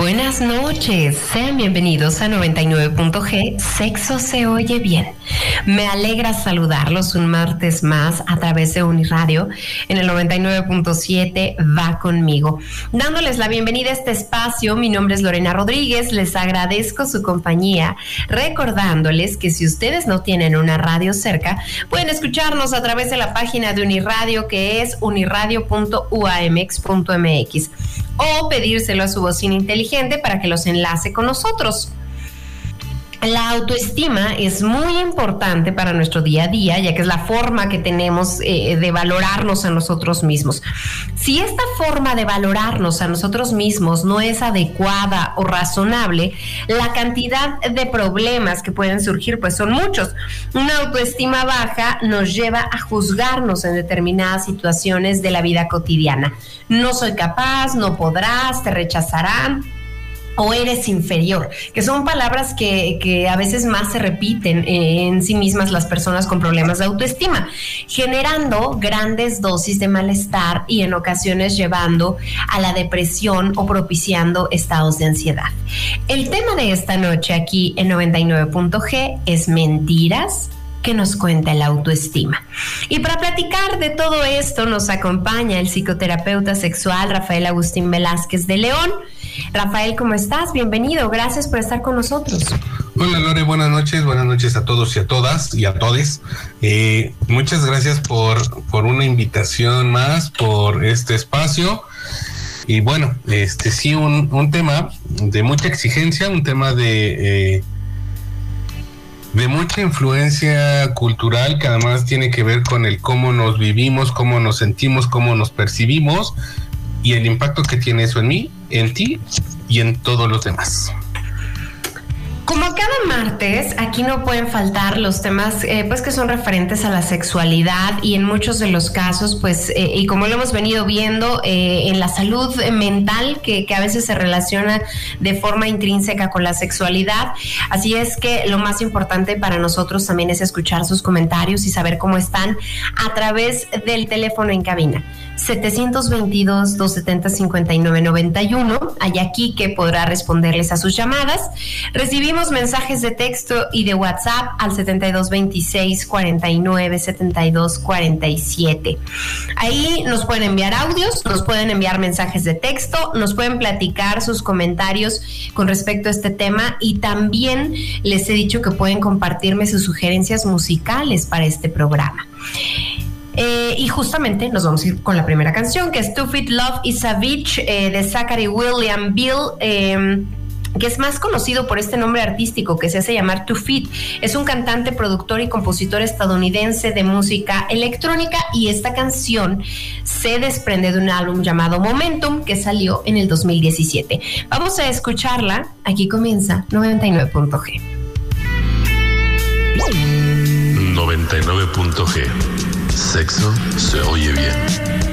Buenas noches, sean bienvenidos a 99.g Sexo se oye bien. Me alegra saludarlos un martes más a través de Uniradio en el 99.7 Va conmigo. Dándoles la bienvenida a este espacio, mi nombre es Lorena Rodríguez, les agradezco su compañía, recordándoles que si ustedes no tienen una radio cerca, pueden escucharnos a través de la página de Uniradio que es uniradio.uamx.mx o pedírselo a su bocina inteligente para que los enlace con nosotros. La autoestima es muy importante para nuestro día a día, ya que es la forma que tenemos eh, de valorarnos a nosotros mismos. Si esta forma de valorarnos a nosotros mismos no es adecuada o razonable, la cantidad de problemas que pueden surgir pues son muchos. Una autoestima baja nos lleva a juzgarnos en determinadas situaciones de la vida cotidiana. No soy capaz, no podrás, te rechazarán o eres inferior, que son palabras que, a veces más se repiten en sí mismas las personas con problemas de autoestima, generando grandes dosis de malestar y en ocasiones llevando a la depresión o propiciando estados de ansiedad. El tema de esta noche aquí en 99.g es mentiras que nos cuenta la autoestima. Y para platicar de todo esto nos acompaña el psicoterapeuta sexual Rafael Agustín Velázquez de León. Rafael, ¿cómo estás? Bienvenido, gracias por estar con nosotros. Hola Lore, buenas noches, buenas noches a todos y a todas y a todes. Eh, muchas gracias por, por una invitación más, por este espacio. Y bueno, este sí, un, un tema de mucha exigencia, un tema de... Eh, de mucha influencia cultural que además tiene que ver con el cómo nos vivimos, cómo nos sentimos, cómo nos percibimos y el impacto que tiene eso en mí, en ti y en todos los demás. Como cada martes, aquí no pueden faltar los temas eh, pues que son referentes a la sexualidad y en muchos de los casos, pues, eh, y como lo hemos venido viendo, eh, en la salud mental que, a veces se relaciona de forma intrínseca con la sexualidad. Así es que lo más importante para nosotros también es escuchar sus comentarios y saber cómo están a través del teléfono en cabina. 722-270-5991. Hay aquí que podrá responderles a sus llamadas. Recibimos mensajes de texto y de WhatsApp al 7226-497247. Ahí nos pueden enviar audios, nos pueden enviar mensajes de texto, nos pueden platicar sus comentarios con respecto a este tema y también les he dicho que pueden compartirme sus sugerencias musicales para este programa. Eh, y justamente nos vamos a ir con la primera canción, que es Stupid Love is a Beach eh, de Zachary William Bill. Que es más conocido por este nombre artístico que se hace llamar Too Fit. Es un cantante, productor y compositor estadounidense de música electrónica y esta canción se desprende de un álbum llamado Momentum que salió en el 2017. Vamos a escucharla. Aquí comienza 99.g. 99.g Sexo se oye bien.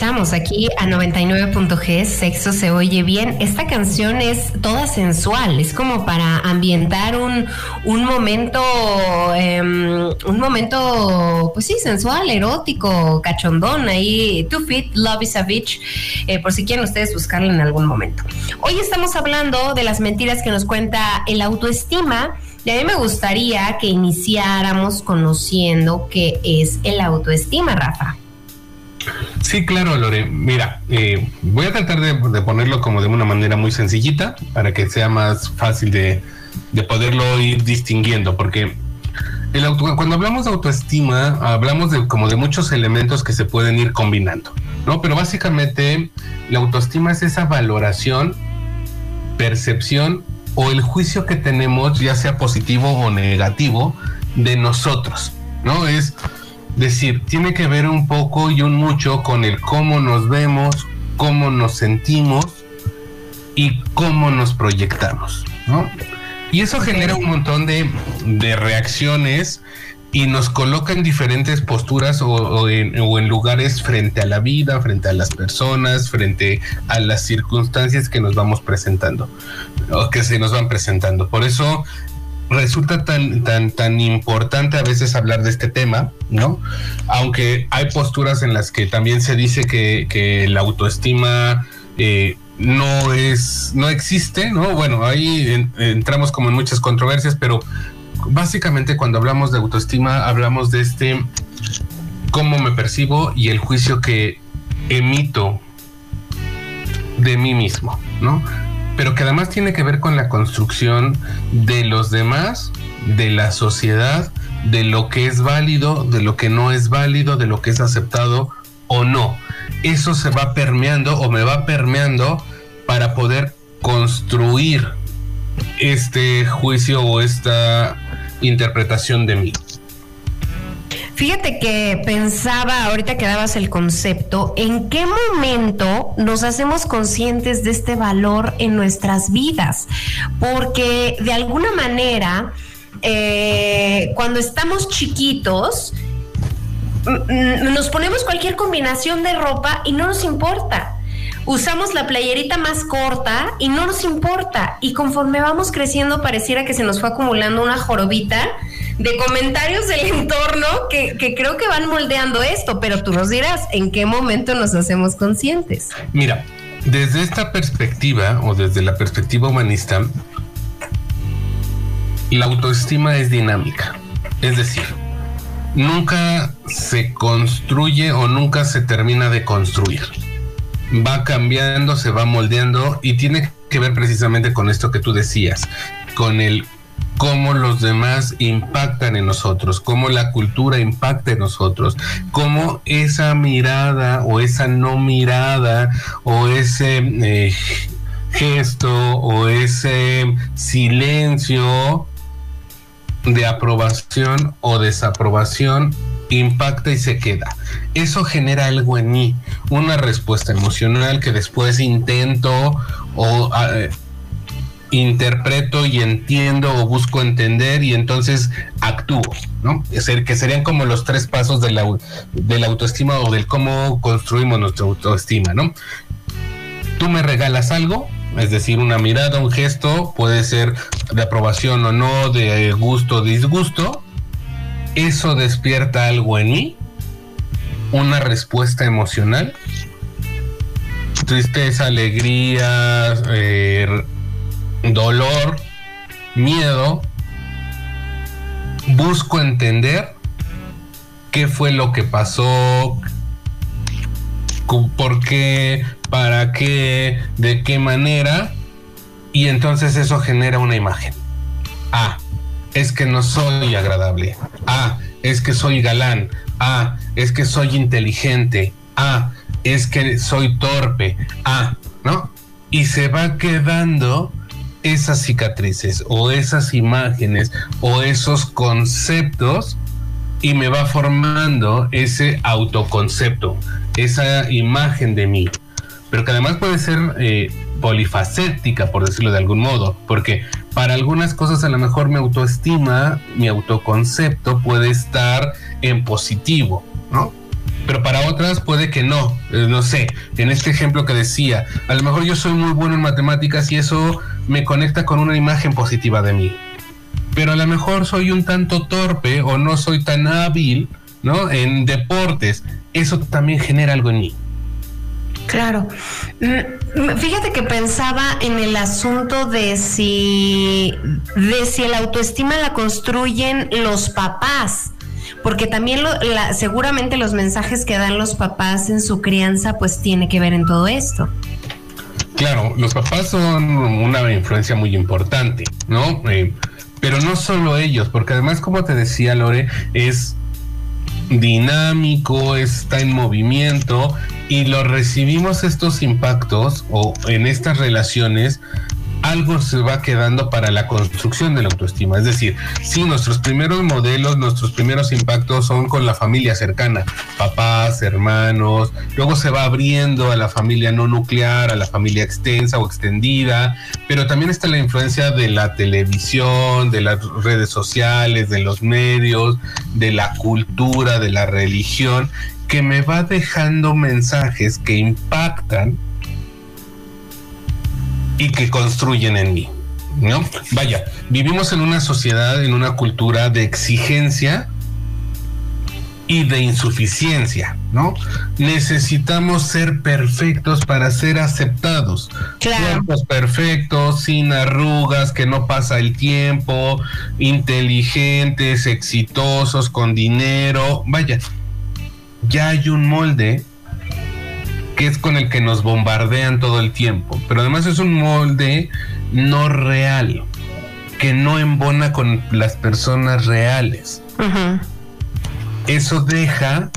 Regresamos aquí a 99.g, Sexo se oye bien. Esta canción es toda sensual, es como para ambientar un, un momento, em, un momento, pues sí, sensual, erótico, cachondón, ahí, Two Feet, Love is a Bitch, eh, por si quieren ustedes buscarlo en algún momento. Hoy estamos hablando de las mentiras que nos cuenta el autoestima. Y a mí me gustaría que iniciáramos conociendo qué es el autoestima, Rafa. Sí, claro, Lore. Mira, eh, voy a tratar de, ponerlo como de una manera muy sencillita para que sea más fácil de, poderlo ir distinguiendo, porque cuando hablamos de autoestima, hablamos de como de muchos elementos que se pueden ir combinando, ¿no? Pero básicamente la autoestima es esa valoración, percepción o el juicio que tenemos, ya sea positivo o negativo, de nosotros, ¿no? Es decir, tiene que ver un poco y un mucho con el cómo nos vemos, cómo nos sentimos y cómo nos proyectamos, ¿no? Y eso genera un montón de, reacciones y nos coloca en diferentes posturas o, en, o, en, lugares frente a la vida, frente a las personas, frente a las circunstancias que nos vamos presentando o que se nos van presentando. Por eso resulta tan, tan, tan importante a veces hablar de este tema, ¿no? Aunque hay posturas en las que también se dice que, que la autoestima eh, no es, no existe, ¿no? Bueno, ahí entramos como en muchas controversias, pero básicamente cuando hablamos de autoestima hablamos de este cómo me percibo y el juicio que emito de mí mismo, ¿no? Pero que además tiene que ver con la construcción de los demás, de la sociedad, de lo que es válido, de lo que no es válido, de lo que es aceptado o no. Eso se va permeando o me va permeando para poder construir este juicio o esta interpretación de mí. Fíjate que pensaba, ahorita que dabas el concepto, ¿en qué momento nos hacemos conscientes de este valor en nuestras vidas? Porque de alguna manera, eh, cuando estamos chiquitos, nos ponemos cualquier combinación de ropa y no nos importa usamos la playerita más corta y no nos importa. Y conforme vamos creciendo, pareciera que se nos fue acumulando una jorobita de comentarios del entorno que, creo que van moldeando esto, pero tú nos dirás en qué momento nos hacemos conscientes. Mira, desde esta perspectiva o desde la perspectiva humanista, la autoestima es dinámica. Es decir, nunca se construye o nunca se termina de construir. Va cambiando, se va moldeando y tiene que ver precisamente con esto que tú decías, con el cómo los demás impactan en nosotros, cómo la cultura impacta en nosotros, cómo esa mirada o esa no mirada o ese eh, gesto o ese silencio de aprobación o desaprobación impacta y se queda. Eso genera algo en mí, una respuesta emocional que después intento o ah, interpreto y entiendo o busco entender y entonces actúo, ¿no? Es decir, que serían como los tres pasos de la, autoestima o del cómo construimos nuestra autoestima, ¿no? Tú me regalas algo, es decir, una mirada, un gesto, puede ser de aprobación o no, de gusto o disgusto, eso despierta algo en mí, una respuesta emocional, tristeza, alegría, eh, dolor, miedo, busco entender qué fue lo que pasó, por qué, para qué, de qué manera, y entonces eso genera una imagen. Ah, es que no soy agradable. Ah, es que soy galán. Ah, es que soy inteligente. Ah, es que soy torpe. Ah, ¿no? Y se va quedando esas cicatrices o esas imágenes o esos conceptos y me va formando ese autoconcepto, esa imagen de mí, pero que además puede ser eh, polifacética, por decirlo de algún modo, porque para algunas cosas a lo mejor mi autoestima, mi autoconcepto puede estar en positivo, ¿no? pero para otras puede que no. Eh, no sé, en este ejemplo que decía, a lo mejor yo soy muy bueno en matemáticas y eso me conecta con una imagen positiva de mí. Pero a lo mejor soy un tanto torpe o no soy tan hábil, ¿no? En deportes. Eso también genera algo en mí. Claro. Mm, fíjate que pensaba en el asunto de si, de si la autoestima la construyen los papás porque también seguramente los mensajes que dan los papás en su crianza pues tiene que ver en todo esto. Claro, los papás son una influencia muy importante, ¿no? Eh, pero no solo ellos, porque además, como te decía Lore, es dinámico, está en movimiento y lo recibimos estos impactos o en estas relaciones algo se va quedando para la construcción de la autoestima. Es decir, si nuestros primeros modelos, nuestros primeros impactos son con la familia cercana, papás, hermanos, luego se va abriendo a la familia no nuclear, a la familia extensa o extendida, pero también está la influencia de la televisión, de las redes sociales, de los medios, de la cultura, de la religión, que me va dejando mensajes que impactan y que construyen en mí. ¿no? Vaya, vivimos en una sociedad, en una cultura de exigencia y de insuficiencia, ¿no? Necesitamos ser perfectos para ser aceptados. Cuerpos perfectos, sin arrugas, que no pasa el tiempo, inteligentes, exitosos, con dinero. Vaya, ya hay un molde que es con el que nos bombardean todo el tiempo. Pero además es un molde no real, que no embona con las personas reales. Eso deja,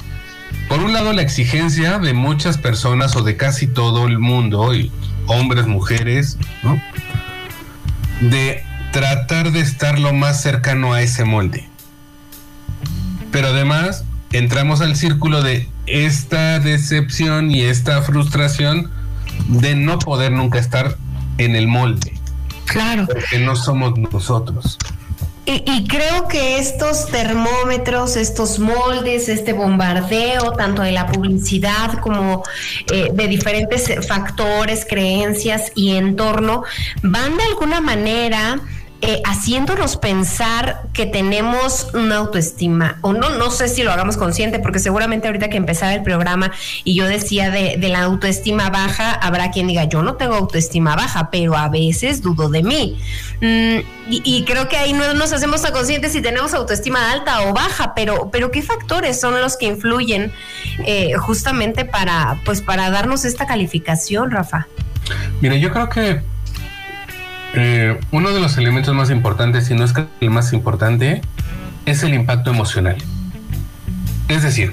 por un lado, la exigencia de muchas personas o de casi todo el mundo, y hombres, mujeres, ¿no? de tratar de estar lo más cercano a ese molde. Pero además entramos al círculo de esta decepción y esta frustración de no poder nunca estar en el molde. Claro. Porque no somos nosotros. Y, creo que estos termómetros, estos moldes, este bombardeo, tanto de la publicidad como eh, de diferentes factores, creencias y entorno, van de alguna manera eh, haciéndonos pensar que tenemos una autoestima, o no, no sé si lo hagamos consciente, porque seguramente ahorita que empezaba el programa y yo decía de, la autoestima baja, habrá quien diga, yo no tengo autoestima baja, pero a veces dudo de mí. Mm, y, creo que ahí no nos hacemos tan conscientes si tenemos autoestima alta o baja, pero, pero ¿qué factores son los que influyen eh, justamente para, pues, para darnos esta calificación, Rafa? Mira, yo creo que eh, uno de los elementos más importantes, si no es el más importante, es el impacto emocional. Es decir,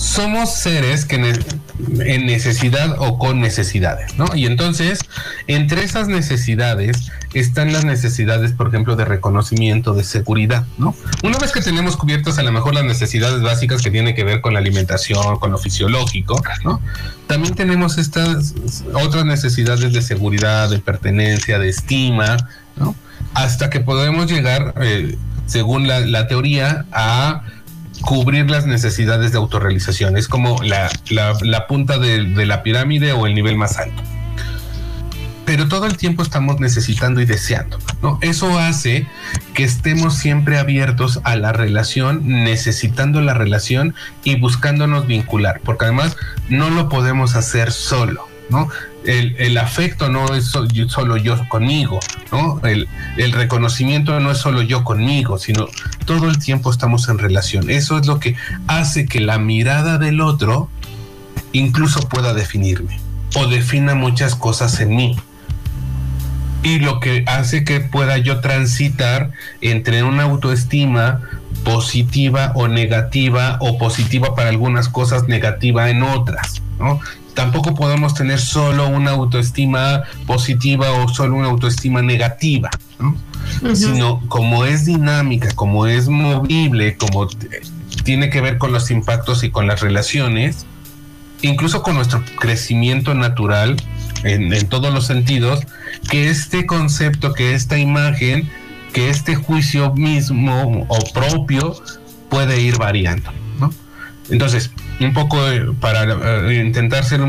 somos seres que en necesidad o con necesidades, ¿no? Y entonces, entre esas necesidades están las necesidades, por ejemplo, de reconocimiento, de seguridad, ¿no? Una vez que tenemos cubiertas a lo mejor las necesidades básicas que tienen que ver con la alimentación, con lo fisiológico, ¿no? También tenemos estas otras necesidades de seguridad, de pertenencia, de estima, ¿no? Hasta que podemos llegar, eh, según la teoría, a cubrir las necesidades de autorrealización. Es como la, punta de, la pirámide o el nivel más alto. Pero todo el tiempo estamos necesitando y deseando. Eso hace que estemos siempre abiertos a la relación, necesitando la relación y buscándonos vincular, porque además no lo podemos hacer solo. El, afecto no es solo yo conmigo, ¿no? El, el, reconocimiento no es solo yo conmigo, sino todo el tiempo estamos en relación. Eso es lo que hace que la mirada del otro incluso pueda definirme o defina muchas cosas en mí. Y lo que hace que pueda yo transitar entre una autoestima positiva o negativa o positiva para algunas cosas, negativa en otras, ¿no? Tampoco podemos tener solo una autoestima positiva o solo una autoestima negativa, sino como es dinámica, como es movible, como tiene que ver con los impactos y con las relaciones, incluso con nuestro crecimiento natural en, en todos los sentidos, que este concepto, que esta imagen, que este juicio mismo o propio puede ir variando. Entonces, un poco para eh, intentar ser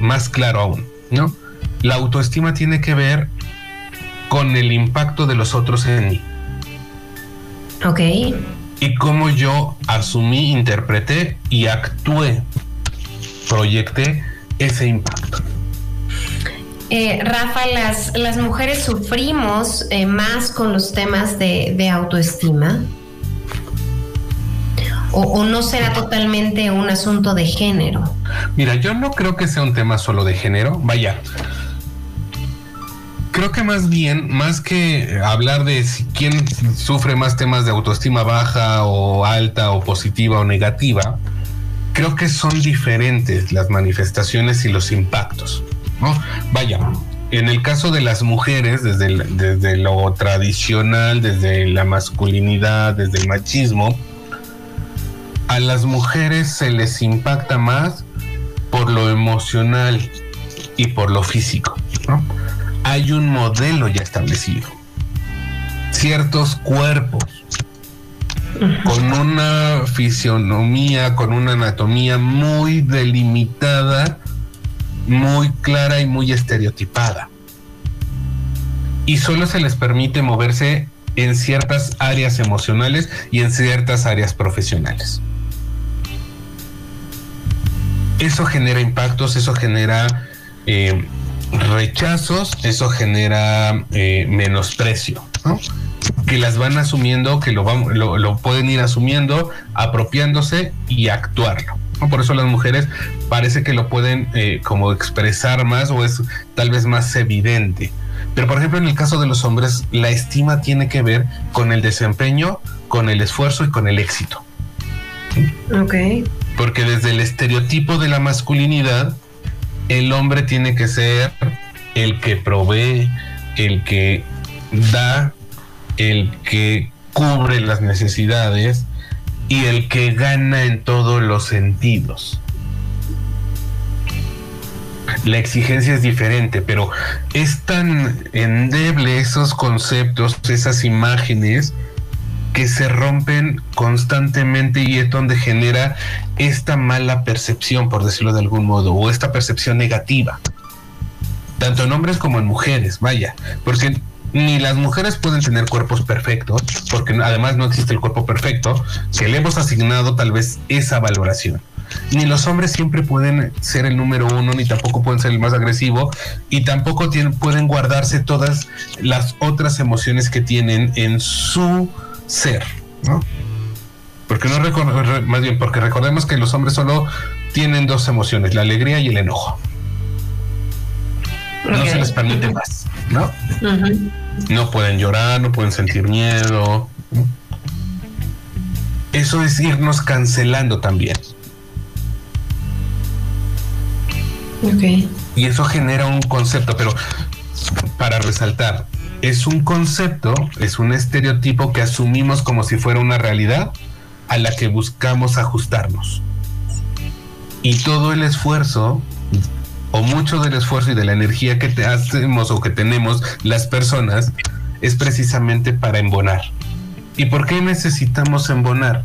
más claro aún, ¿no? La autoestima tiene que ver con el impacto de los otros en mí. Ok. Y cómo yo asumí, interpreté y actué, proyecté ese impacto. Eh, Rafa, las, las mujeres sufrimos eh, más con los temas de, autoestima. O, no será totalmente un asunto de género? Mira, yo no creo que sea un tema solo de género. Vaya, creo que más bien, más que hablar de si quién sufre más temas de autoestima baja o alta o positiva o negativa, creo que son diferentes las manifestaciones y los impactos. Vaya, en el caso de las mujeres, desde, desde lo tradicional, desde la masculinidad, desde el machismo, a las mujeres se les impacta más por lo emocional y por lo físico. Hay un modelo ya establecido. Ciertos cuerpos con una fisionomía, con una anatomía muy delimitada muy clara y muy estereotipada. Y solo se les permite moverse en ciertas áreas emocionales y en ciertas áreas profesionales. Eso genera impactos, eso genera eh, rechazos, eso genera eh, menosprecio, que las van asumiendo, que lo, lo pueden ir asumiendo, apropiándose y actuarlo. Por eso las mujeres parece que lo pueden eh, como expresar más o es tal vez más evidente. Pero por ejemplo en el caso de los hombres, la estima tiene que ver con el desempeño, con el esfuerzo y con el éxito. Ok. Porque desde el estereotipo de la masculinidad, el hombre tiene que ser el que provee, el que da, el que cubre las necesidades, y el que gana en todos los sentidos. La exigencia es diferente, pero es tan endeble esos conceptos, esas imágenes, que se rompen constantemente y es donde genera esta mala percepción, por decirlo de algún modo, o esta percepción negativa, tanto en hombres como en mujeres, vaya, porque ni las mujeres pueden tener cuerpos perfectos, porque además no existe el cuerpo perfecto, que le hemos asignado tal vez esa valoración. Ni los hombres siempre pueden ser el número uno, ni tampoco pueden ser el más agresivo, y tampoco pueden guardarse todas las otras emociones que tienen en su ser, ¿no? Porque no más bien, porque recordemos que los hombres solo tienen dos emociones, la alegría y el enojo. No se les permite más, ¿no? No pueden llorar, no pueden sentir miedo. Eso es irnos cancelando también. Y eso genera un concepto, pero para resaltar, es un concepto, es un estereotipo que asumimos como si fuera una realidad a la que buscamos ajustarnos. Y todo el esfuerzo o mucho del esfuerzo y de la energía que te hacemos o que tenemos las personas es precisamente para embonar. ¿Y por qué necesitamos embonar?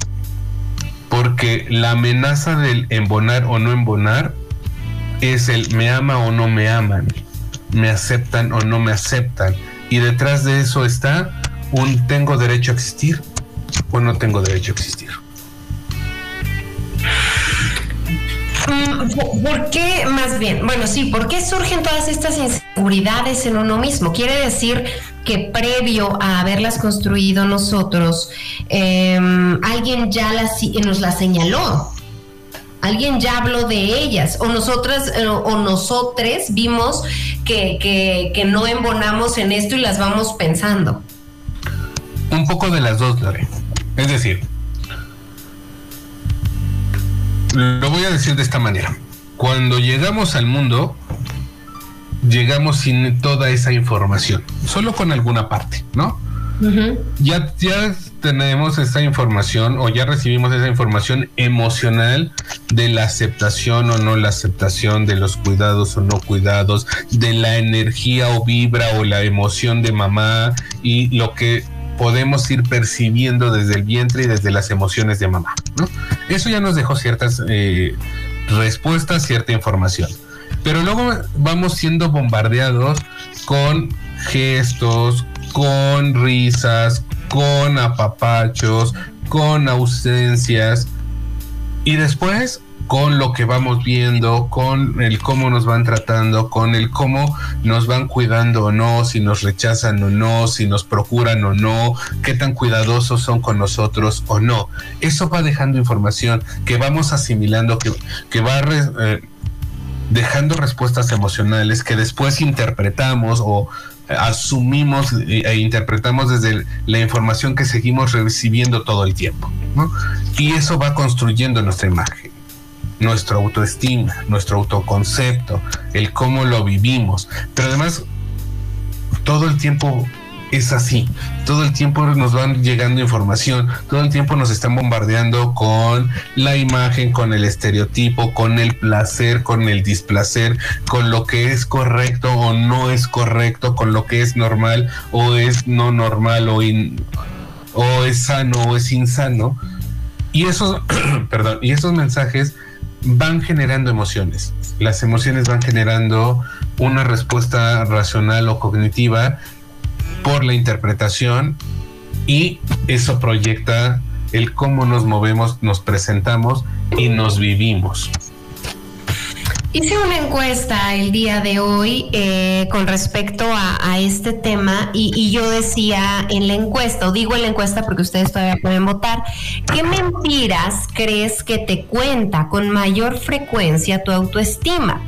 Porque la amenaza del embonar o no embonar es el me ama o no me aman, me aceptan o no me aceptan. Y detrás de eso está un tengo derecho a existir o no tengo derecho a existir. Mm, ¿Por qué, más bien? Bueno, sí, ¿por qué surgen todas estas inseguridades en uno mismo? Quiere decir que previo a haberlas construido nosotros, em, alguien ya las, nos las señaló. Alguien ya habló de ellas, o nosotras eh, o nosotres vimos que, que no embonamos en esto y las vamos pensando. Un poco de las dos, Lore. Es decir, lo voy a decir de esta manera. Cuando llegamos al mundo, llegamos sin toda esa información, solo con alguna parte, ¿no? Ya, ya tenemos esa información o ya recibimos esa información emocional de la aceptación o no la aceptación, de los cuidados o no cuidados, de la energía o vibra o la emoción de mamá y lo que podemos ir percibiendo desde el vientre y desde las emociones de mamá. Eso ya nos dejó ciertas eh, respuestas, cierta información. Pero luego vamos siendo bombardeados con gestos, con risas, con apapachos, con ausencias. Y después con lo que vamos viendo, con el cómo nos van tratando, con el cómo nos van cuidando o no, si nos rechazan o no, si nos procuran o no, qué tan cuidadosos son con nosotros o no. Eso va dejando información que vamos asimilando, que, va eh, dejando respuestas emocionales que después interpretamos o asumimos e interpretamos desde la información que seguimos recibiendo todo el tiempo. Y eso va construyendo nuestra imagen nuestra autoestima, nuestro autoconcepto, el cómo lo vivimos. Pero además, todo el tiempo es así. Todo el tiempo nos van llegando información, todo el tiempo nos están bombardeando con la imagen, con el estereotipo, con el placer, con el displacer, con lo que es correcto o no es correcto, con lo que es normal o es no normal o, es sano o es insano. Y esos, perdón, y esos mensajes van generando emociones. Las emociones van generando una respuesta racional o cognitiva por la interpretación y eso proyecta el cómo nos movemos, nos presentamos y nos vivimos. Hice una encuesta el día de hoy eh, con respecto a, este tema y, yo decía en la encuesta, o digo en la encuesta porque ustedes todavía pueden votar, ¿qué mentiras crees que te cuenta con mayor frecuencia tu autoestima?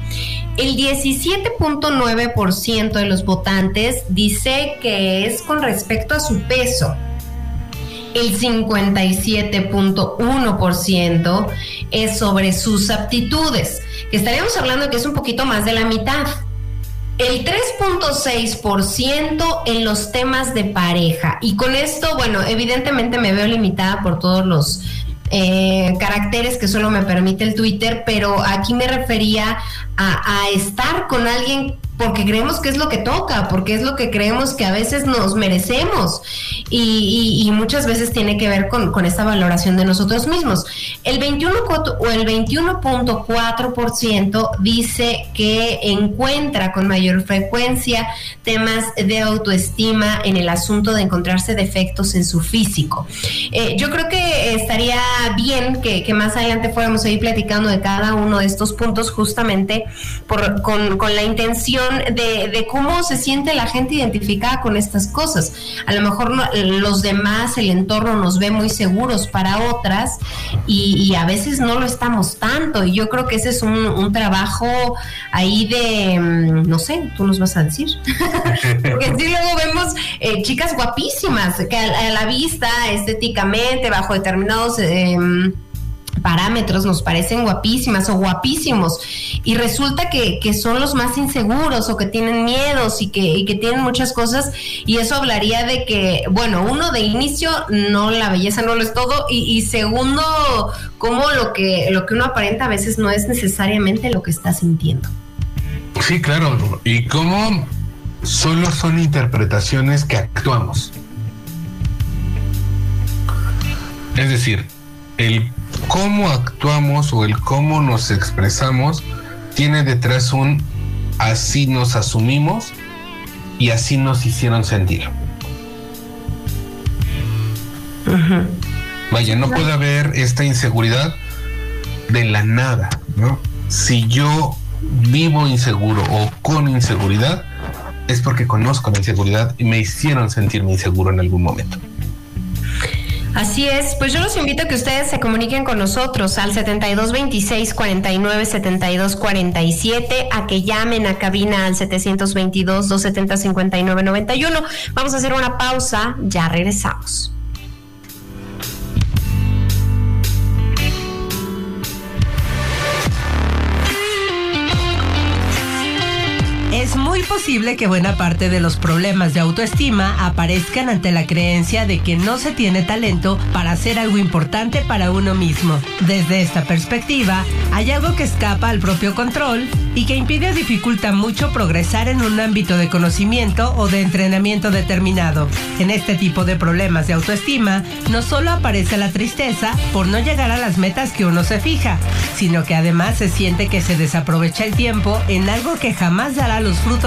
El 17.9% de los votantes dice que es con respecto a su peso el 57.1% es sobre sus aptitudes, que estaríamos hablando que es un poquito más de la mitad. El 3.6% en los temas de pareja. Y con esto, bueno, evidentemente me veo limitada por todos los eh, caracteres que solo me permite el Twitter, pero aquí me refería a estar con alguien porque creemos que es lo que toca, porque es lo que creemos que a veces nos merecemos y, muchas veces tiene que ver con, esta valoración de nosotros mismos. El 21 o el 21.4% dice que encuentra con mayor frecuencia temas de autoestima en el asunto de encontrarse defectos en su físico. Eh, yo creo que estaría bien que, más adelante fuéramos a ir platicando de cada uno de estos puntos justamente con la intención de, cómo se siente la gente identificada con estas cosas. A lo mejor los demás, el entorno nos ve muy seguros para otras y, a veces no lo estamos tanto. Y yo creo que ese es un, trabajo ahí de, mm, no sé, tú nos vas a decir. Porque sí luego vemos eh, chicas guapísimas que a, la vista, estéticamente, bajo determinados... Em, parámetros nos parecen guapísimas o guapísimos y resulta que, son los más inseguros o que tienen miedos y que, que, tienen muchas cosas y eso hablaría de que, bueno, uno de inicio, no, la belleza no lo es todo y, segundo, como lo que, lo que uno aparenta a veces no es necesariamente lo que está sintiendo. Sí, claro, y cómo solo son interpretaciones que actuamos. Es decir, el cómo actuamos o el cómo nos expresamos tiene detrás un así nos asumimos y así nos hicieron sentir. Vaya, no puede haber esta inseguridad de la nada, ¿no? Si yo vivo inseguro o con inseguridad, es porque conozco la inseguridad y me hicieron sentirme inseguro en algún momento. Así es, pues yo los invito a que ustedes se comuniquen con nosotros al 7226 49 72 47, a que llamen a cabina al 722 270 59 91. Vamos a hacer una pausa, ya regresamos. Muy posible que buena parte de los problemas de autoestima aparezcan ante la creencia de que no se tiene talento para hacer algo importante para uno mismo. Desde esta perspectiva, hay algo que escapa al propio control y que impide o dificulta mucho progresar en un ámbito de conocimiento o de entrenamiento determinado. En este tipo de problemas de autoestima, no solo aparece la tristeza por no llegar a las metas que uno se fija, sino que además se siente que se desaprovecha el tiempo en algo que jamás dará los frutos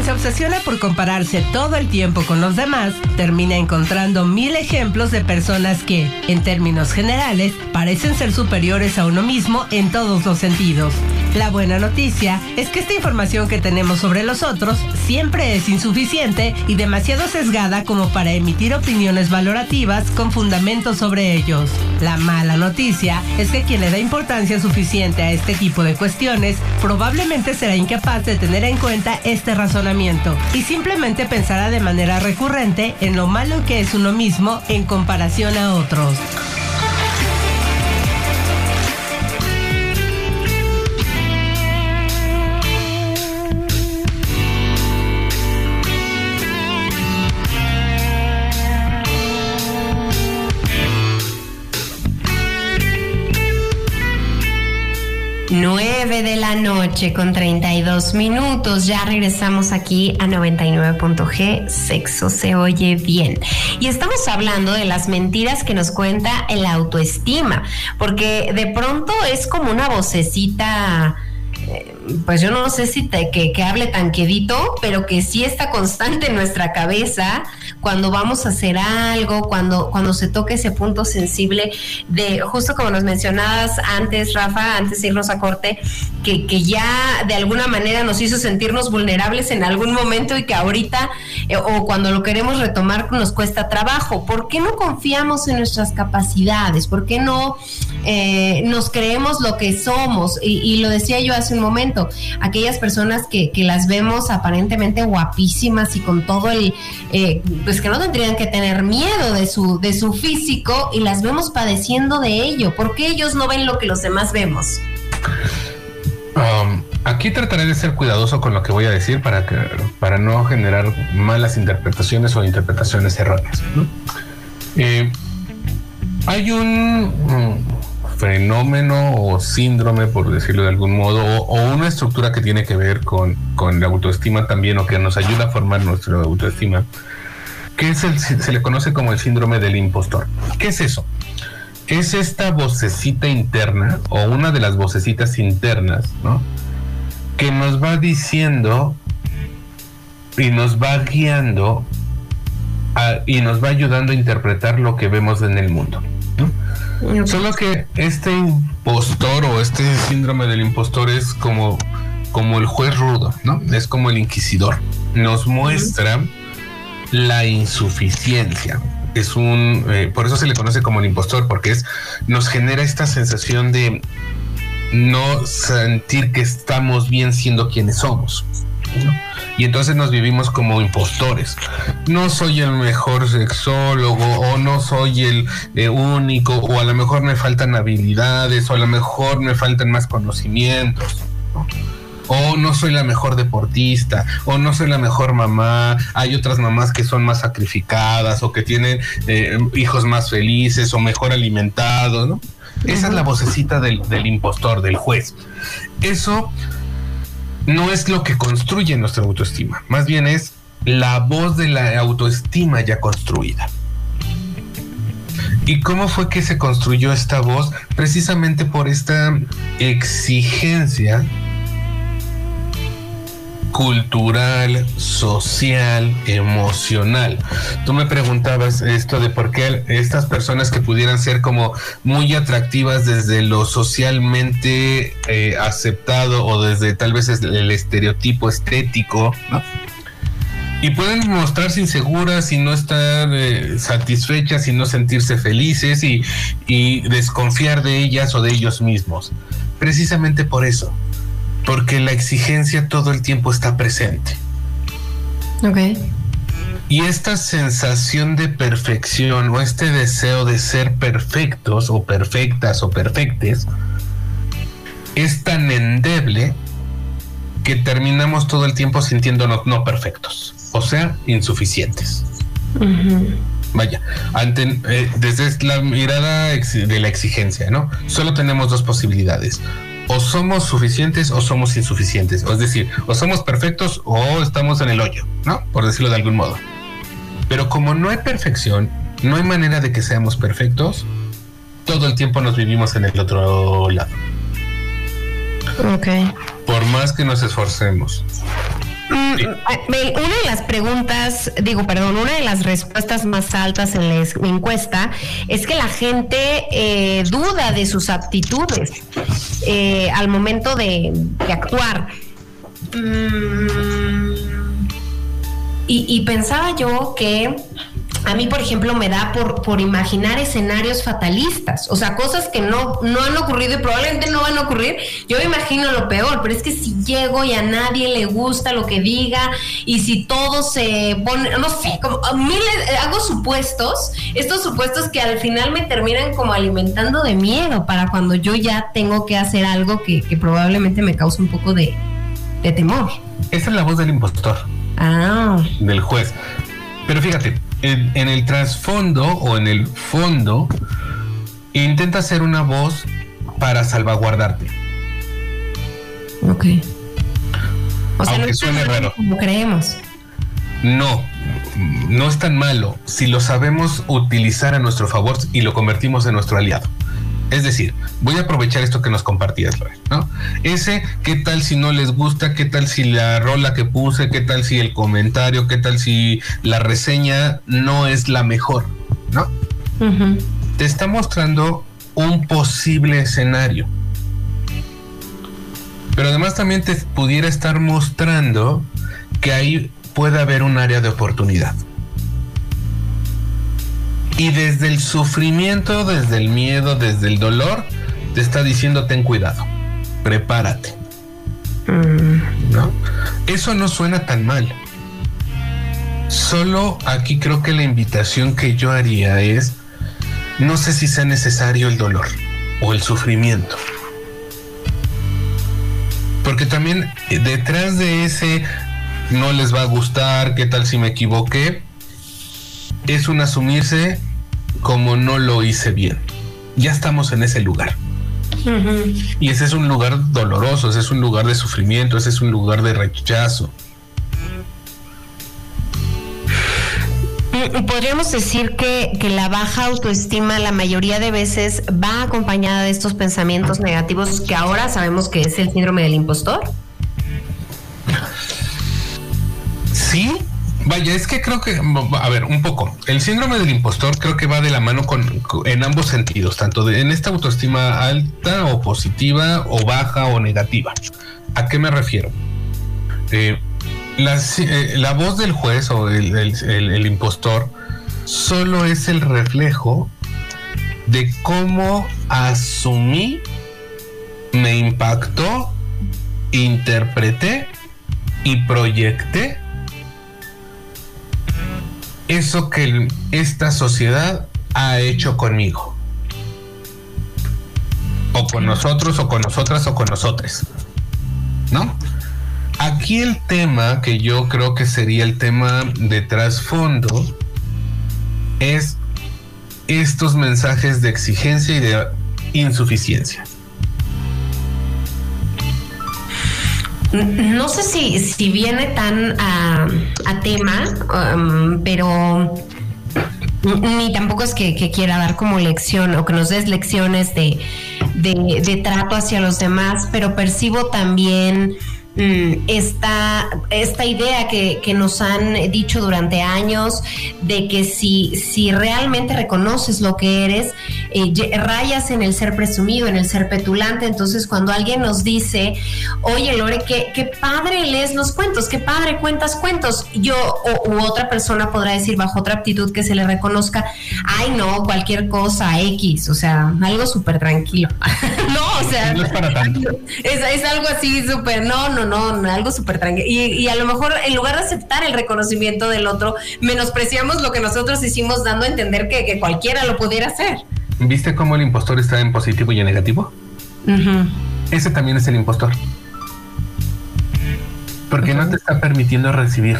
Quien se obsesiona por compararse todo el tiempo con los demás, termina encontrando mil ejemplos de personas que, en términos generales, parecen ser superiores a uno mismo en todos los sentidos. La buena noticia es que esta información que tenemos sobre los otros siempre es insuficiente y demasiado sesgada como para emitir opiniones valorativas con fundamentos sobre ellos. La mala noticia es que quien le da importancia suficiente a este tipo de cuestiones probablemente será incapaz de tener en cuenta este razonamiento y simplemente pensará de manera recurrente en lo malo que es uno mismo en comparación a otros. 9 de la noche con 32 minutos. Ya regresamos aquí a 99.g. Sexo se oye bien. Y estamos hablando de las mentiras que nos cuenta el autoestima, porque de pronto es como una vocecita eh, pues yo no sé si te, que, que, hable tan quedito, pero que sí está constante en nuestra cabeza cuando vamos a hacer algo, cuando, cuando se toque ese punto sensible de, justo como nos mencionabas antes, Rafa, antes de irnos a corte, que, que ya de alguna manera nos hizo sentirnos vulnerables en algún momento y que ahorita eh, o cuando lo queremos retomar nos cuesta trabajo. ¿Por qué no confiamos en nuestras capacidades? ¿Por qué no eh, nos creemos lo que somos? Y lo decía yo hace un momento, aquellas personas que, que las vemos aparentemente guapísimas y con todo el, eh, pues que no tendrían que tener miedo de su, de su físico y las vemos padeciendo de ello. ¿Por qué ellos no ven lo que los demás vemos? Um, aquí trataré de ser cuidadoso con lo que voy a decir para, que, para no generar malas interpretaciones o interpretaciones erróneas. Eh, hay un mm, fenómeno o síndrome, por decirlo de algún modo, o, una estructura que tiene que ver con, con, la autoestima también o que nos ayuda a formar nuestra autoestima, que se le conoce como el síndrome del impostor. ¿Qué es eso? Es esta vocecita interna o una de las vocecitas internas, ¿no? Que nos va diciendo y nos va guiando y nos va ayudando a interpretar lo que vemos en el mundo. Solo que este impostor o este síndrome del impostor es como, como el juez rudo, ¿no? Es como el inquisidor. Nos muestra la insuficiencia. Es un, eh, por eso se le conoce como el impostor, porque es, nos genera esta sensación de no sentir que estamos bien siendo quienes somos. ¿No? y entonces nos vivimos como impostores. No soy el mejor sexólogo o no soy el eh, único o a lo mejor me faltan habilidades o a lo mejor me faltan más conocimientos. O no soy la mejor deportista, o no soy la mejor mamá. Hay otras mamás que son más sacrificadas, o que tienen eh, hijos más felices, o mejor alimentados, ¿no? Esa es la vocecita del, del impostor, del juez. Eso no es lo que construye nuestra autoestima, más bien es la voz de la autoestima ya construida. ¿Y cómo fue que se construyó esta voz? Precisamente por esta exigencia cultural, social, emocional. Tú me preguntabas esto de por qué estas personas que pudieran ser como muy atractivas desde lo socialmente eh, aceptado o desde tal vez el estereotipo estético, y pueden mostrarse inseguras y no estar eh, satisfechas y no sentirse felices y, y desconfiar de ellas o de ellos mismos. Precisamente por eso, porque la exigencia todo el tiempo está presente. Ok. Y esta sensación de perfección o este deseo de ser perfectos o perfectas o perfectes es tan endeble que terminamos todo el tiempo sintiéndonos no perfectos, o sea, insuficientes. Vaya, ante, eh, desde la mirada de la exigencia, ¿no? Solo tenemos dos posibilidades o somos suficientes o somos insuficientes. Es decir, o somos perfectos o estamos en el hoyo, ¿no? Por decirlo de algún modo. Pero como no hay perfección, no hay manera de que seamos perfectos, todo el tiempo nos vivimos en el otro lado. Ok. Por más que nos esforcemos. Mm, eh, una de las preguntas, digo, perdón, una de las respuestas más altas en la encuesta es que la gente eh, duda de sus aptitudes eh, al momento de, actuar. Mm, y pensaba yo que a mí, por ejemplo, me da por, por imaginar escenarios fatalistas, o sea, cosas que no, no han ocurrido y probablemente no van a ocurrir. Yo me imagino lo peor, pero es que si llego y a nadie le gusta lo que diga y si todo se pone, no sé, como miles, hago supuestos, estos supuestos que al final me terminan como alimentando de miedo para cuando yo ya tengo que hacer algo que, probablemente me cause un poco de, de temor. Esa es la voz del impostor. Ah. Del juez. Pero fíjate, en, el trasfondo o en el fondo, intenta ser una voz para salvaguardarte. Ok. O sea, Aunque no suene raro. Como creemos. No, no es tan malo si lo sabemos utilizar a nuestro favor y lo convertimos en nuestro aliado. Es decir, voy a aprovechar esto que nos compartías, ¿no? Ese, ¿qué tal si no les gusta? ¿Qué tal si la rola que puse? ¿Qué tal si el comentario? ¿Qué tal si la reseña no es la mejor? ¿No? Te está mostrando un posible escenario. Pero además también te pudiera estar mostrando que ahí puede haber un área de oportunidad. Y desde el sufrimiento, desde el miedo, desde el dolor, te está diciendo ten cuidado, prepárate. Mm. ¿No? Eso no suena tan mal. Solo aquí creo que la invitación que yo haría es, no sé si sea necesario el dolor o el sufrimiento. Porque también eh, detrás de ese no les va a gustar, qué tal si me equivoqué, es un asumirse como no lo hice bien. Ya estamos en ese lugar. Y ese es un lugar doloroso, ese es un lugar de sufrimiento, ese es un lugar de rechazo. Mm, podríamos decir que, que, la baja autoestima la mayoría de veces va acompañada de estos pensamientos negativos que ahora sabemos que es el síndrome del impostor. Sí, Vaya, es que creo que, a ver, un poco. El síndrome del impostor creo que va de la mano con, en ambos sentidos, tanto en esta autoestima alta o positiva o baja o negativa. ¿A qué me refiero? Eh, eh, la, voz del juez o el impostor solo es el reflejo de cómo asumí, me impactó, interpreté y proyecté eso que esta sociedad ha hecho conmigo. O con nosotros, o con nosotras, o con nosotros. ¿No? Aquí el tema que yo creo que sería el tema de trasfondo es estos mensajes de exigencia y de insuficiencia. No sé si, si viene tan a, tema, um, pero ni tampoco es que, quiera dar como lección o que nos des lecciones de, de, trato hacia los demás, pero percibo también esta, esta idea que, que, nos han dicho durante años de que si, si realmente reconoces lo que eres, eh, rayas en el ser presumido, en el ser petulante. Entonces, cuando alguien nos dice, oye, Lore, qué, qué padre lees los cuentos, qué padre cuentas cuentos, yo o, u otra persona podrá decir bajo otra actitud que se le reconozca, ay, no, cualquier cosa, X, o sea, algo súper tranquilo. no, o sea, no es para tanto. Es, es algo así súper, no, no, no, algo súper tranquilo. Y, y, a lo mejor en lugar de aceptar el reconocimiento del otro, menospreciamos lo que nosotros hicimos dando a entender que, que cualquiera lo pudiera hacer. ¿Viste cómo el impostor está en positivo y en negativo? Ese también es el impostor. Porque no te está permitiendo recibir.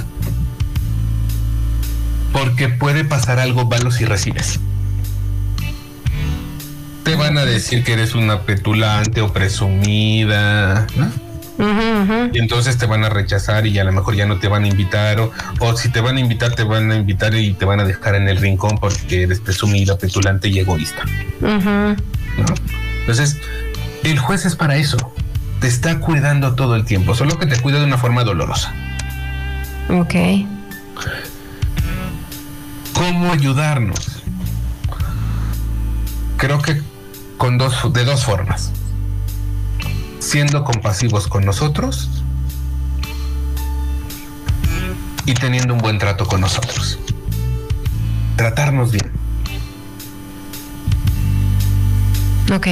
Porque puede pasar algo malo si recibes te van a decir que eres una petulante o presumida, Y entonces te van a rechazar y a lo mejor ya no te van a invitar o, si te van a invitar te van a invitar y te van a dejar en el rincón porque eres presumida, petulante y egoísta. Entonces, el juez es para eso. Te está cuidando todo el tiempo, solo que te cuida de una forma dolorosa. Ok. ¿Cómo ayudarnos? Creo que con dos, de dos formas. Siendo compasivos con nosotros y teniendo un buen trato con nosotros. Tratarnos bien. Ok,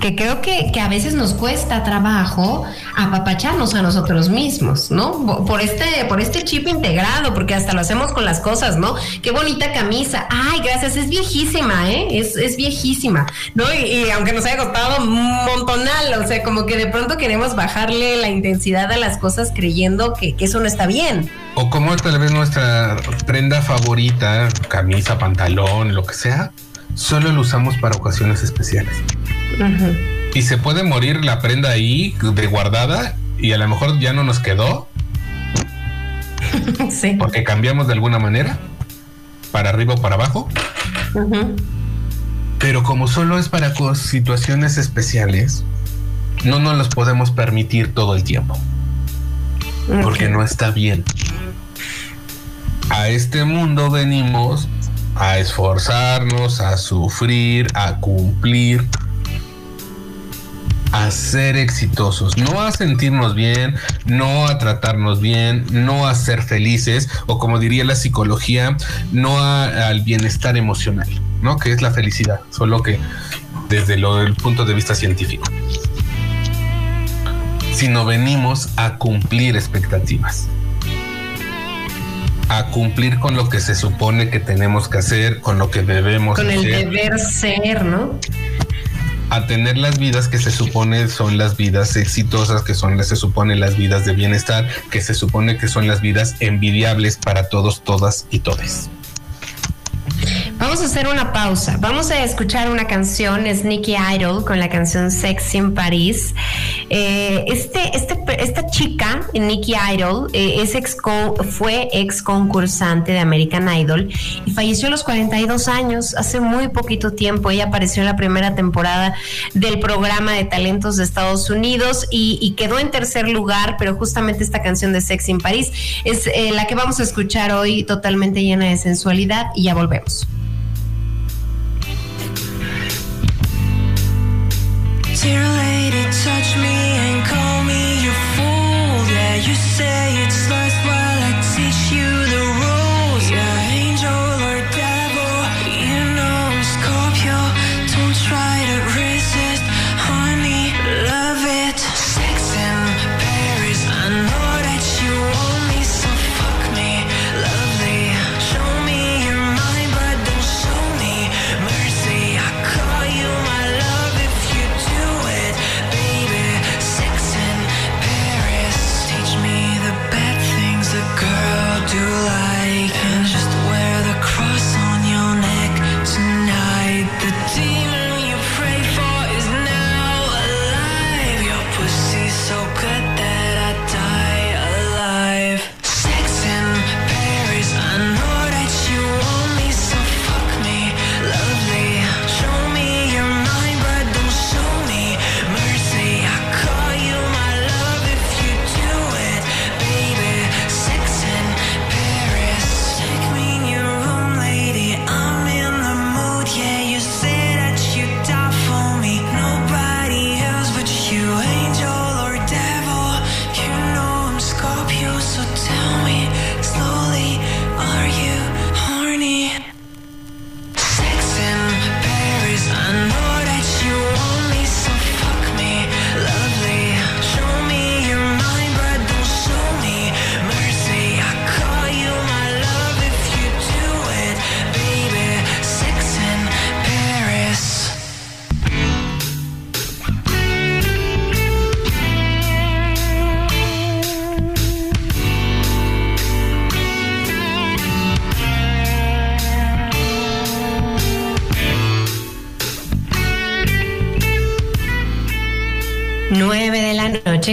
que creo que, que, a veces nos cuesta trabajo apapacharnos a nosotros mismos, ¿no? Por este, por este chip integrado, porque hasta lo hacemos con las cosas, ¿no? Qué bonita camisa. Ay, gracias, es viejísima, ¿eh? Es, es viejísima, ¿no? Y, aunque nos haya costado un montonal, o sea, como que de pronto queremos bajarle la intensidad a las cosas creyendo que, que eso no está bien. O como tal vez nuestra prenda favorita, camisa, pantalón, lo que sea, solo lo usamos para ocasiones especiales. Y se puede morir la prenda ahí de guardada y a lo mejor ya no nos quedó. sí. Porque cambiamos de alguna manera, para arriba o para abajo. Pero como solo es para situaciones especiales, no nos los podemos permitir todo el tiempo. Porque no está bien. A este mundo venimos a esforzarnos, a sufrir, a cumplir, a ser exitosos, no a sentirnos bien, no a tratarnos bien, no a ser felices o como diría la psicología, no al bienestar emocional, ¿no? Que es la felicidad, solo que desde el punto de vista científico. Sino venimos a cumplir expectativas a cumplir con lo que se supone que tenemos que hacer, con lo que debemos con el deber ser, ¿no? A tener las vidas que se supone son las vidas exitosas, que son las se supone las vidas de bienestar, que se supone que son las vidas envidiables para todos, todas y todes. Vamos a hacer una pausa. Vamos a escuchar una canción, es Nicky Idol con la canción Sexy en París. Eh, este, este, esta chica, Nicky Idol, eh, es ex fue ex concursante de American Idol y falleció a los 42 años, hace muy poquito tiempo. Ella apareció en la primera temporada del programa de talentos de Estados Unidos y, quedó en tercer lugar, pero justamente esta canción de Sexy en París es eh, la que vamos a escuchar hoy, totalmente llena de sensualidad y ya volvemos. Dear lady, touch me and call me your fool. Yeah, you say it's nice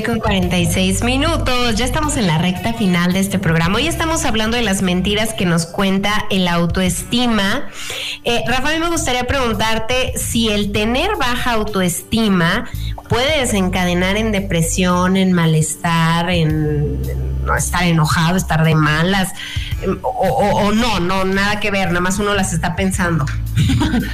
con 46 minutos. Ya estamos en la recta final de este programa. Hoy estamos hablando de las mentiras que nos cuenta el autoestima. Eh, Rafa, a mí me gustaría preguntarte si el tener baja autoestima puede desencadenar en depresión, en malestar, en, estar enojado, estar de malas, o, no, no, nada que ver, nada más uno las está pensando.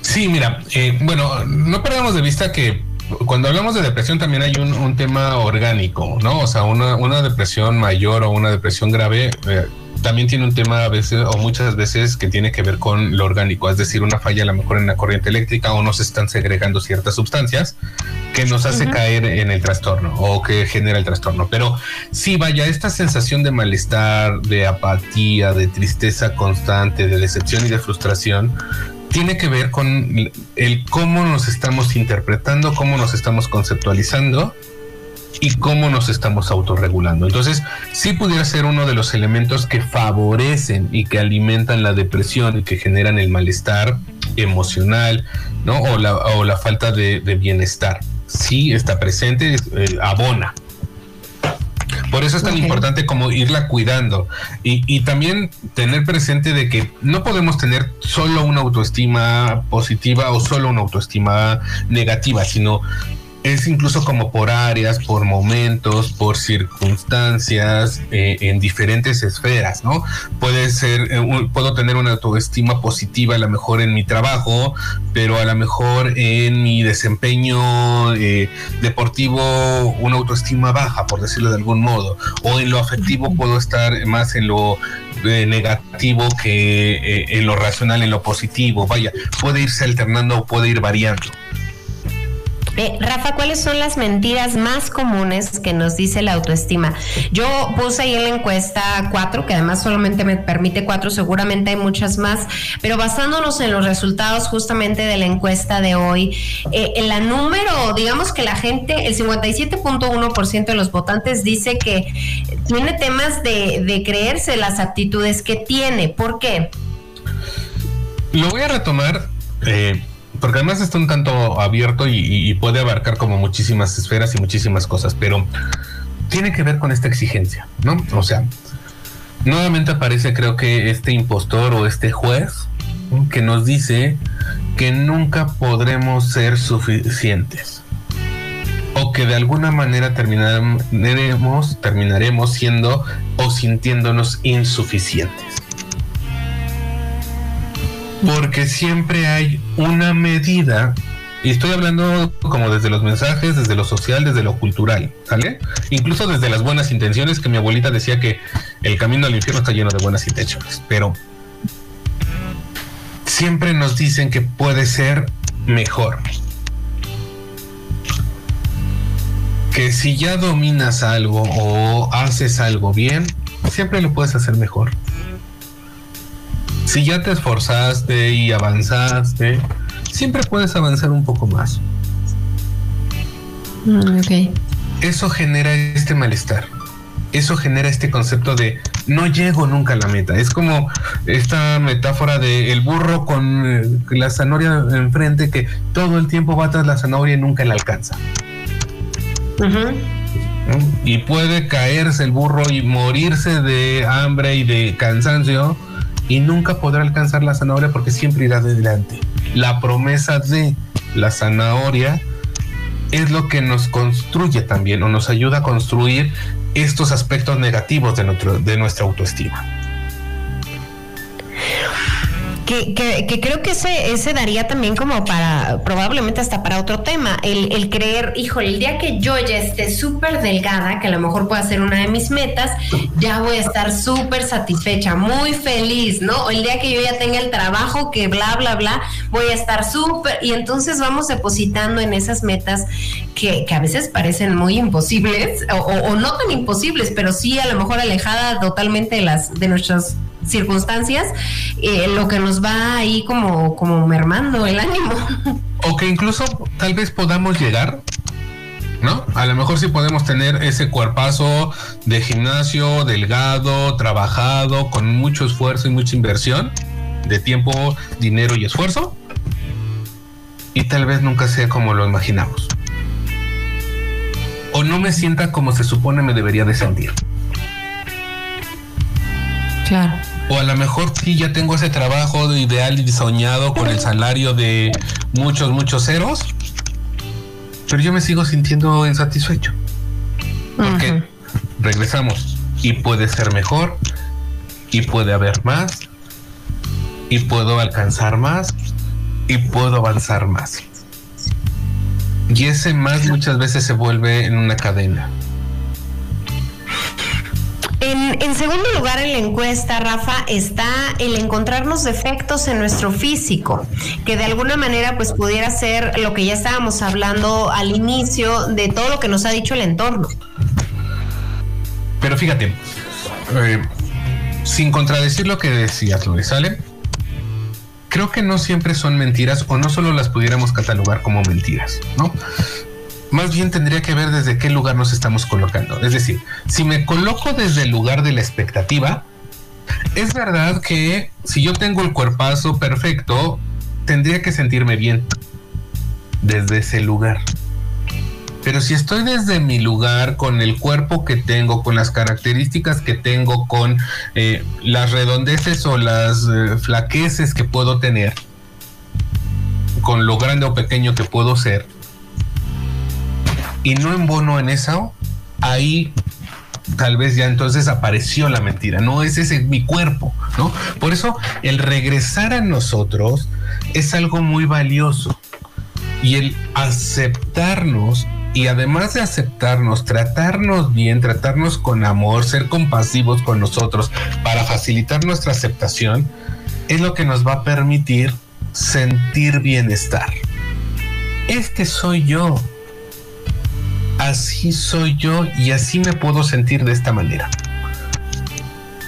Sí, mira, eh, bueno, no perdamos de vista que cuando hablamos de depresión también hay un, tema orgánico, ¿no? O sea, una, depresión mayor o una depresión grave eh, también tiene un tema a veces o muchas veces que tiene que ver con lo orgánico, es decir, una falla a lo mejor en la corriente eléctrica o nos están segregando ciertas sustancias que nos hace caer en el trastorno o que genera el trastorno. Pero sí, vaya, esta sensación de malestar, de apatía, de tristeza constante, de decepción y de frustración, tiene que ver con el cómo nos estamos interpretando, cómo nos estamos conceptualizando y cómo nos estamos autorregulando. Entonces, sí pudiera ser uno de los elementos que favorecen y que alimentan la depresión y que generan el malestar emocional, ¿no? O la, o la falta de, bienestar. Sí está presente, eh, abona. Por eso es tan importante como irla cuidando. Y, y, también tener presente de que no podemos tener solo una autoestima positiva o solo una autoestima negativa, sino es incluso como por áreas, por momentos, por circunstancias, eh, en diferentes esferas, ¿no? Puede ser, eh, puedo tener una autoestima positiva a lo mejor en mi trabajo, pero a lo mejor en mi desempeño eh, deportivo una autoestima baja, por decirlo de algún modo, o en lo afectivo puedo estar más en lo negativo que en lo racional, en lo positivo, vaya, puede irse alternando o puede ir variando. Rafa, ¿cuáles son las mentiras más comunes que nos dice la autoestima? Yo puse ahí en la encuesta cuatro, que además solamente me permite cuatro, seguramente hay muchas más, pero basándonos en los resultados justamente de la encuesta de hoy, eh, en la número, digamos que la gente, el 57.1% de los votantes dice que tiene temas de, creerse las actitudes que tiene. ¿Por qué? Lo voy a retomar. Eh, porque además está un tanto abierto y, puede abarcar como muchísimas esferas y muchísimas cosas, pero tiene que ver con esta exigencia, ¿no? O sea, nuevamente aparece creo que este impostor o este juez que nos dice que nunca podremos ser suficientes o que de alguna manera terminaremos, terminaremos siendo o sintiéndonos insuficientes porque siempre hay una medida y estoy hablando como desde los mensajes, desde lo social, desde lo cultural, ¿sale? Incluso desde las buenas intenciones, que mi abuelita decía que el camino al infierno está lleno de buenas intenciones, pero siempre nos dicen que puede ser mejor. Que si ya dominas algo o haces algo bien, siempre lo puedes hacer mejor si ya te esforzaste y avanzaste, siempre puedes avanzar un poco más. Mm, Eso genera este malestar. Eso genera este concepto de no llego nunca a la meta. Es como esta metáfora de el burro con eh, la zanahoria enfrente que todo el tiempo va tras la zanahoria y nunca la alcanza. Y puede caerse el burro y morirse de hambre y de cansancio y nunca podrá alcanzar la zanahoria porque siempre irá adelante. La promesa de la zanahoria es lo que nos construye también o nos ayuda a construir estos aspectos negativos de, nuestro, de nuestra autoestima que, creo que ese, ese daría también como para, probablemente hasta para otro tema, el, creer, híjole, el día que yo ya esté súper delgada, que a lo mejor pueda ser una de mis metas, ya voy a estar súper satisfecha, muy feliz, ¿no? O el día que yo ya tenga el trabajo, que bla, bla, bla, voy a estar súper, y entonces vamos depositando en esas metas que, que a veces parecen muy imposibles, o, no tan imposibles, pero sí a lo mejor alejada totalmente de las, de nuestras circunstancias, eh, lo que nos va ahí como, como mermando el ánimo. O que incluso tal vez podamos llegar ¿no? A lo mejor sí podemos tener ese cuerpazo de gimnasio, delgado, trabajado, con mucho esfuerzo y mucha inversión de tiempo, dinero y esfuerzo. Y tal vez nunca sea como lo imaginamos. no me sienta como se supone me debería de sentir. Claro. O a lo mejor sí ya tengo ese trabajo de ideal y soñado con el salario de muchos, muchos ceros, pero yo me sigo sintiendo insatisfecho. Porque regresamos y puede ser mejor y puede haber más y puedo alcanzar más y puedo avanzar más. Y ese más muchas veces se vuelve en una cadena. En, segundo lugar en la encuesta, Rafa, está el encontrarnos defectos en nuestro físico, que de alguna manera pues pudiera ser lo que ya estábamos hablando al inicio de todo lo que nos ha dicho el entorno. Pero fíjate, eh, sin contradecir lo que decías, Lore, ¿sale? Creo que no siempre son mentiras o no solo las pudiéramos catalogar como mentiras, ¿no? Más bien tendría que ver desde qué lugar nos estamos colocando. Es decir, si me coloco desde el lugar de la expectativa, es verdad que si yo tengo el cuerpazo perfecto, tendría que sentirme bien desde ese lugar. Pero si estoy desde mi lugar, con el cuerpo que tengo, con las características que tengo, con eh, las redondeces o las eh, flaqueces que puedo tener, con lo grande o pequeño que puedo ser, y no embono en eso, ahí tal vez ya entonces apareció la mentira, no es ese mi cuerpo, ¿no? Por eso el regresar a nosotros es algo muy valioso y el aceptarnos y además de aceptarnos, tratarnos bien, tratarnos con amor, ser compasivos con nosotros para facilitar nuestra aceptación, es lo que nos va a permitir sentir bienestar. Este soy yo. Así soy yo y así me puedo sentir de esta manera.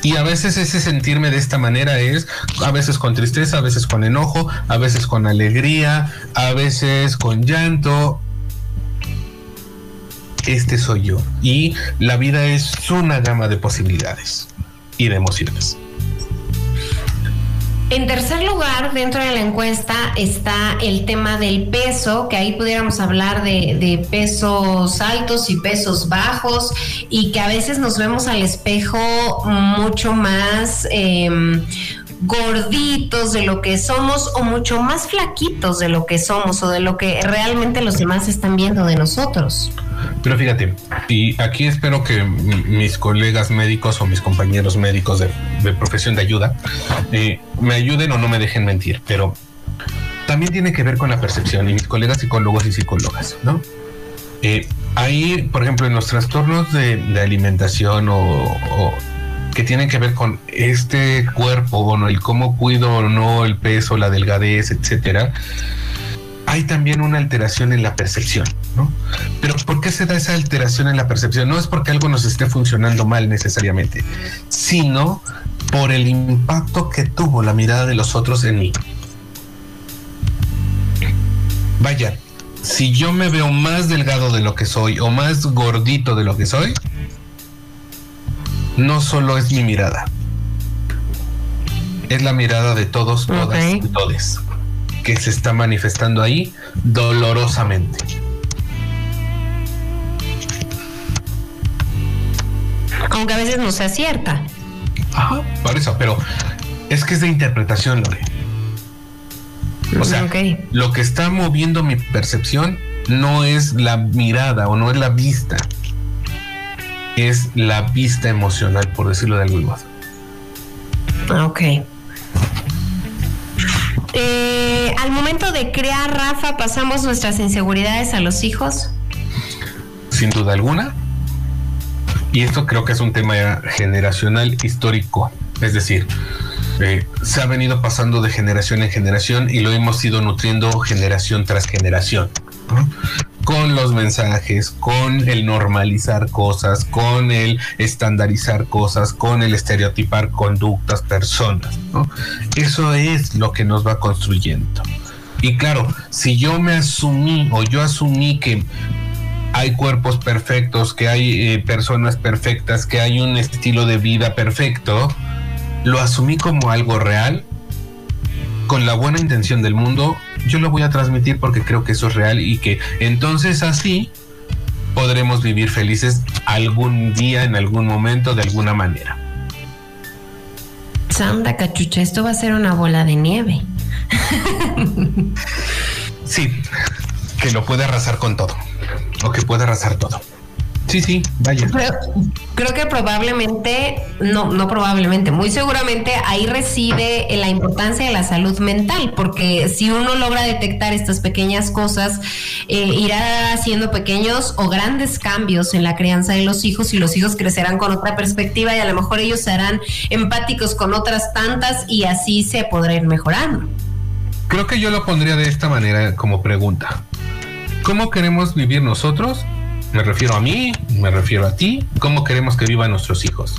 Y a veces ese sentirme de esta manera es, a veces con tristeza, a veces con enojo, a veces con alegría, a veces con llanto, este soy yo. Y la vida es una gama de posibilidades y de emociones. En tercer lugar, dentro de la encuesta está el tema del peso, que ahí pudiéramos hablar de, pesos altos y pesos bajos, y que a veces nos vemos al espejo mucho más em, gorditos de lo que somos o mucho más flaquitos de lo que somos o de lo que realmente los demás están viendo de nosotros. Pero fíjate, y aquí espero que mis colegas médicos o mis compañeros médicos de, profesión de ayuda eh, me ayuden o no me dejen mentir, pero también tiene que ver con la percepción y mis colegas psicólogos y psicólogas, ¿no? Eh, ahí, por ejemplo, en los trastornos de, alimentación o, que tienen que ver con este cuerpo, o no, el cómo cuido o no el peso, la delgadez, etcétera, hay también una alteración en la percepción, ¿no? Pero ¿por qué se da esa alteración en la percepción? No es porque algo nos esté funcionando mal necesariamente, sino por el impacto que tuvo la mirada de los otros en mí. Vaya, si yo me veo más delgado de lo que soy o más gordito de lo que soy, no solo es mi mirada, es la mirada de todos, todas y todes que se está manifestando ahí dolorosamente. Aunque a veces no sea cierta. Ajá, por eso, pero es que es de interpretación, Lore. O sea, lo que está moviendo mi percepción no es la mirada o no es la vista, es la vista emocional, por decirlo de algún modo. Ok. Eh, al momento de crear, Rafa, pasamos nuestras inseguridades a los hijos. Sin duda alguna. Y esto creo que es un tema generacional histórico. Es decir, eh, se ha venido pasando de generación en generación y lo hemos ido nutriendo generación tras generación con los mensajes, con el normalizar cosas, con el estandarizar cosas, con el estereotipar conductas, personas. Eso es lo que nos va construyendo. Y claro, si yo me asumí o yo asumí que hay cuerpos perfectos, que hay eh, personas perfectas, que hay un estilo de vida perfecto, lo asumí como algo real, con la buena intención del mundo, yo lo voy a transmitir porque creo que eso es real y que entonces así podremos vivir felices algún día, en algún momento, de alguna manera. Santa cachucha, esto va a ser una bola de nieve. sí, que lo puede arrasar con todo, o que puede arrasar todo. Sí, sí, vaya. creo que probablemente, no, no probablemente, muy seguramente ahí reside la importancia de la salud mental, porque si uno logra detectar estas pequeñas cosas, eh, irá haciendo pequeños o grandes cambios en la crianza de los hijos y los hijos crecerán con otra perspectiva y a lo mejor ellos serán empáticos con otras tantas y así se podrá ir mejorando. Creo que yo lo pondría de esta manera como pregunta. ¿Cómo queremos vivir nosotros me refiero a mí, me refiero a ti. ¿Cómo queremos que vivan nuestros hijos?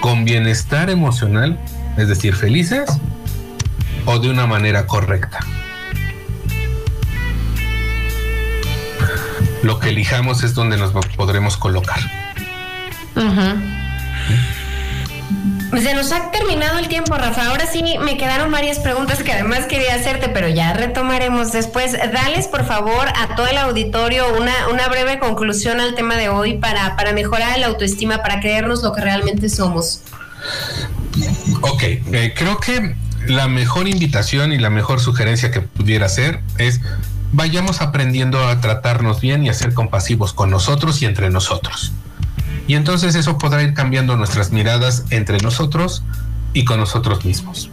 ¿Con bienestar emocional, es decir, felices, o de una manera correcta? Lo que elijamos es donde nos podremos colocar. Se nos ha terminado el tiempo, Rafa. Ahora sí me quedaron varias preguntas que además quería hacerte, pero ya retomaremos después. Dales, por favor, a todo el auditorio una, una breve conclusión al tema de hoy para, para mejorar la autoestima, para creernos lo que realmente somos. Ok, eh, creo que la mejor invitación y la mejor sugerencia que pudiera hacer es vayamos aprendiendo a tratarnos bien y a ser compasivos con nosotros y entre nosotros. Y entonces eso podrá ir cambiando nuestras miradas entre nosotros y con nosotros mismos.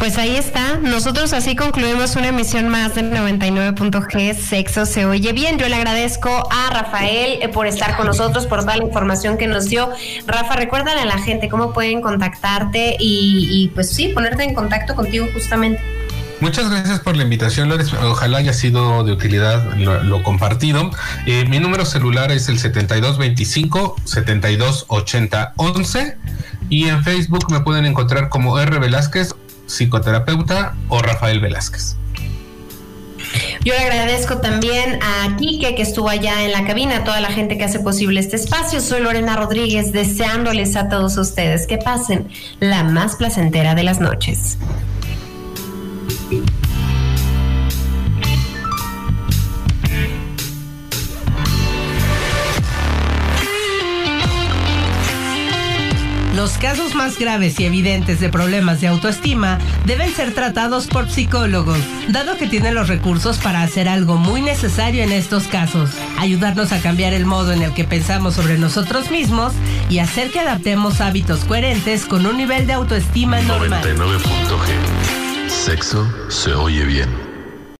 Pues ahí está. Nosotros así concluimos una emisión más del 99.g Sexo se oye bien. Yo le agradezco a Rafael eh, por estar con nosotros, por toda la información que nos dio. Rafa, recuérdale a la gente cómo pueden contactarte y, y pues sí, ponerte en contacto contigo justamente. Muchas gracias por la invitación, Lores. Ojalá haya sido de utilidad lo, compartido. Eh, mi número celular es el 7225 728011 y en Facebook me pueden encontrar como R Velázquez, psicoterapeuta o Rafael Velázquez. Yo le agradezco también a Kike que estuvo allá en la cabina, a toda la gente que hace posible este espacio. Soy Lorena Rodríguez, deseándoles a todos ustedes que pasen la más placentera de las noches. Los casos más graves y evidentes de problemas de autoestima deben ser tratados por psicólogos, dado que tienen los recursos para hacer algo muy necesario en estos casos, ayudarnos a cambiar el modo en el que pensamos sobre nosotros mismos y hacer que adaptemos hábitos coherentes con un nivel de autoestima normal. Sexo se oye bien.